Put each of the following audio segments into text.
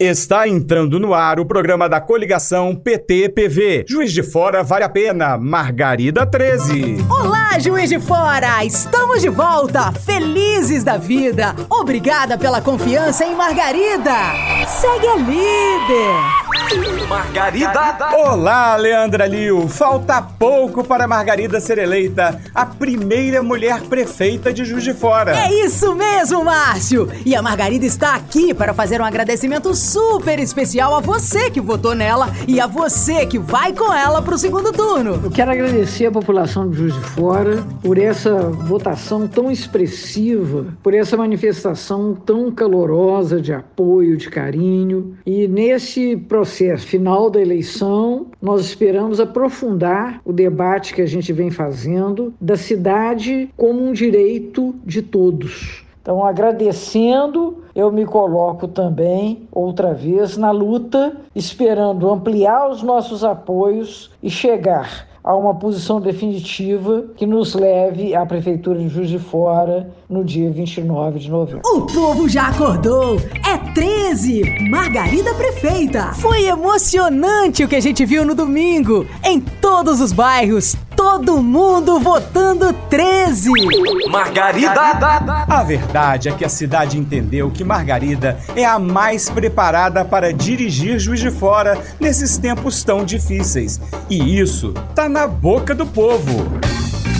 Está entrando no ar o programa da coligação PT-PV. Juiz de Fora vale a pena. Margarida 13. Olá, Juiz de Fora! Estamos de volta, felizes da vida. Obrigada pela confiança em Margarida. Segue a líder. Margarida. Olá, Leandra Liu. Falta pouco para Margarida ser eleita a primeira mulher prefeita de Juiz de Fora. É isso mesmo, Márcio. E a Margarida está aqui para fazer um agradecimento super especial a você que votou nela e a você que vai com ela pro segundo turno. Eu quero agradecer a população de Juiz de Fora por essa votação tão expressiva, por essa manifestação tão calorosa de apoio, de carinho. E nesse processo final da eleição, nós esperamos aprofundar o debate que a gente vem fazendo da cidade como um direito de todos. Então, agradecendo, eu me coloco também, outra vez, na luta, esperando ampliar os nossos apoios e chegar a uma posição definitiva que nos leve à Prefeitura de Juiz de Fora no dia 29 de novembro. O povo já acordou! É 13! Margarida Prefeita! Foi emocionante o que a gente viu no domingo! Em todos os bairros, todo mundo votando 13! Margarida! A verdade é que a cidade entendeu que Margarida é a mais preparada para dirigir Juiz de Fora nesses tempos tão difíceis. E isso tá na boca do povo.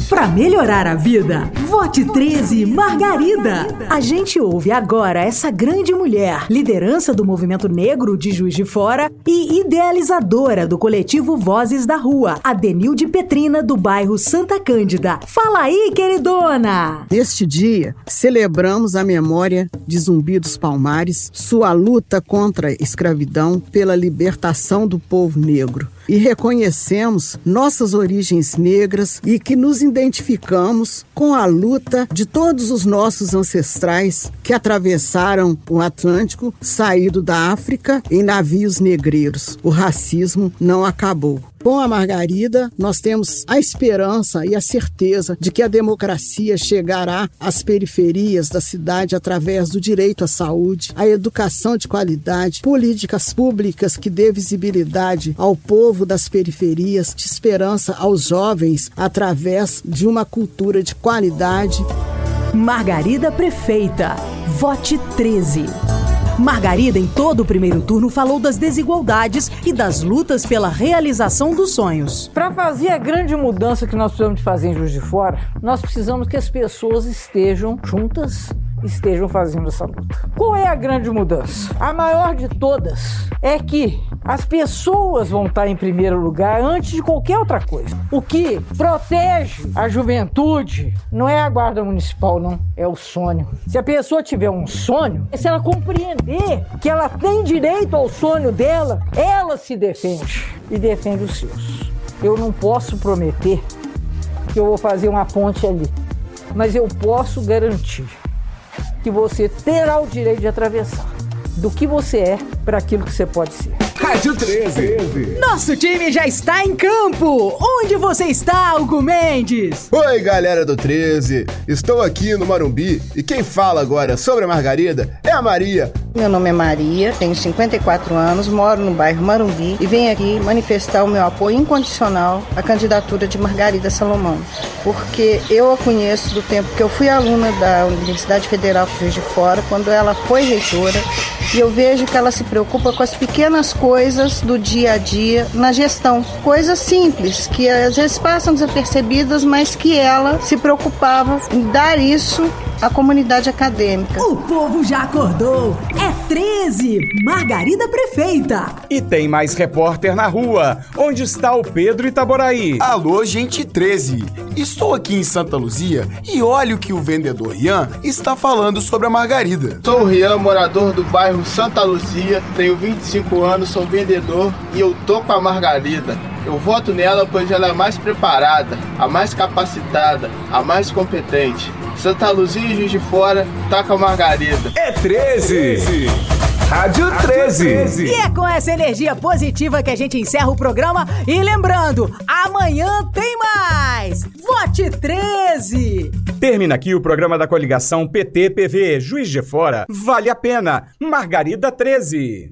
Para melhorar a vida, vote 13 Margarida. A gente ouve agora essa grande mulher, liderança do movimento negro de Juiz de Fora e idealizadora do coletivo Vozes da Rua, Adenilde Petrina, do bairro Santa Cândida. Fala aí, queridona! Neste dia, celebramos a memória de Zumbi dos Palmares, sua luta contra a escravidão pela libertação do povo negro e reconhecemos nossas origens negras e que nos identificamos com a luta de todos os nossos ancestrais que atravessaram o Atlântico, saído da África em navios negreiros. O racismo não acabou. Com a Margarida, nós temos a esperança e a certeza de que a democracia chegará às periferias da cidade através do direito à saúde, à educação de qualidade, políticas públicas que dê visibilidade ao povo das periferias, de esperança aos jovens através de uma cultura de qualidade. Margarida Prefeita, vote 13. Margarida, em todo o primeiro turno, falou das desigualdades e das lutas pela realização dos sonhos. Para fazer a grande mudança que nós precisamos de fazer em Juiz de Fora, nós precisamos que as pessoas estejam juntas estejam fazendo essa luta. Qual é a grande mudança? A maior de todas é que as pessoas vão estar em primeiro lugar antes de qualquer outra coisa. O que protege a juventude não é a guarda municipal, não, é o sonho. Se a pessoa tiver um sonho, se ela compreender que ela tem direito ao sonho dela, ela se defende e defende os seus. Eu não posso prometer que eu vou fazer uma ponte ali, mas eu posso garantir que você terá o direito de atravessar do que você é para aquilo que você pode ser. Rádio 13. Nosso time já está em campo! Onde você está, Hugo Mendes? Oi, galera do 13. Estou aqui no Marumbi e quem fala agora sobre a Margarida é a Maria. Meu nome é Maria, tenho 54 anos, moro no bairro Marumbi e venho aqui manifestar o meu apoio incondicional à candidatura de Margarida Salomão, porque eu a conheço do tempo que eu fui aluna da Universidade Federal de Juiz de Fora, quando ela foi reitora, e eu vejo que ela se preocupa com as pequenas coisas do dia a dia na gestão. Coisas simples, que às vezes passam desapercebidas, mas que ela se preocupava em dar isso à comunidade acadêmica. O povo já acordou! É 13! Margarida Prefeita! E tem mais repórter na rua. Onde está o Pedro Itaboraí? Alô, gente 13! Estou aqui em Santa Luzia e olha o que o vendedor Ian está falando sobre a Margarida. Sou o Rian, morador do bairro Santa Luzia, tenho 25 anos, sou vendedor e eu tô com a Margarida. Eu voto nela pois ela é a mais preparada, a mais capacitada, a mais competente. Santa Luzia e Juiz de Fora, tá com a Margarida. É 13. Rádio 13. E é com essa energia positiva que a gente encerra o programa. E lembrando, amanhã tem mais! Vote 13! Termina aqui o programa da coligação PT-PV Juiz de Fora. Vale a pena. Margarida 13.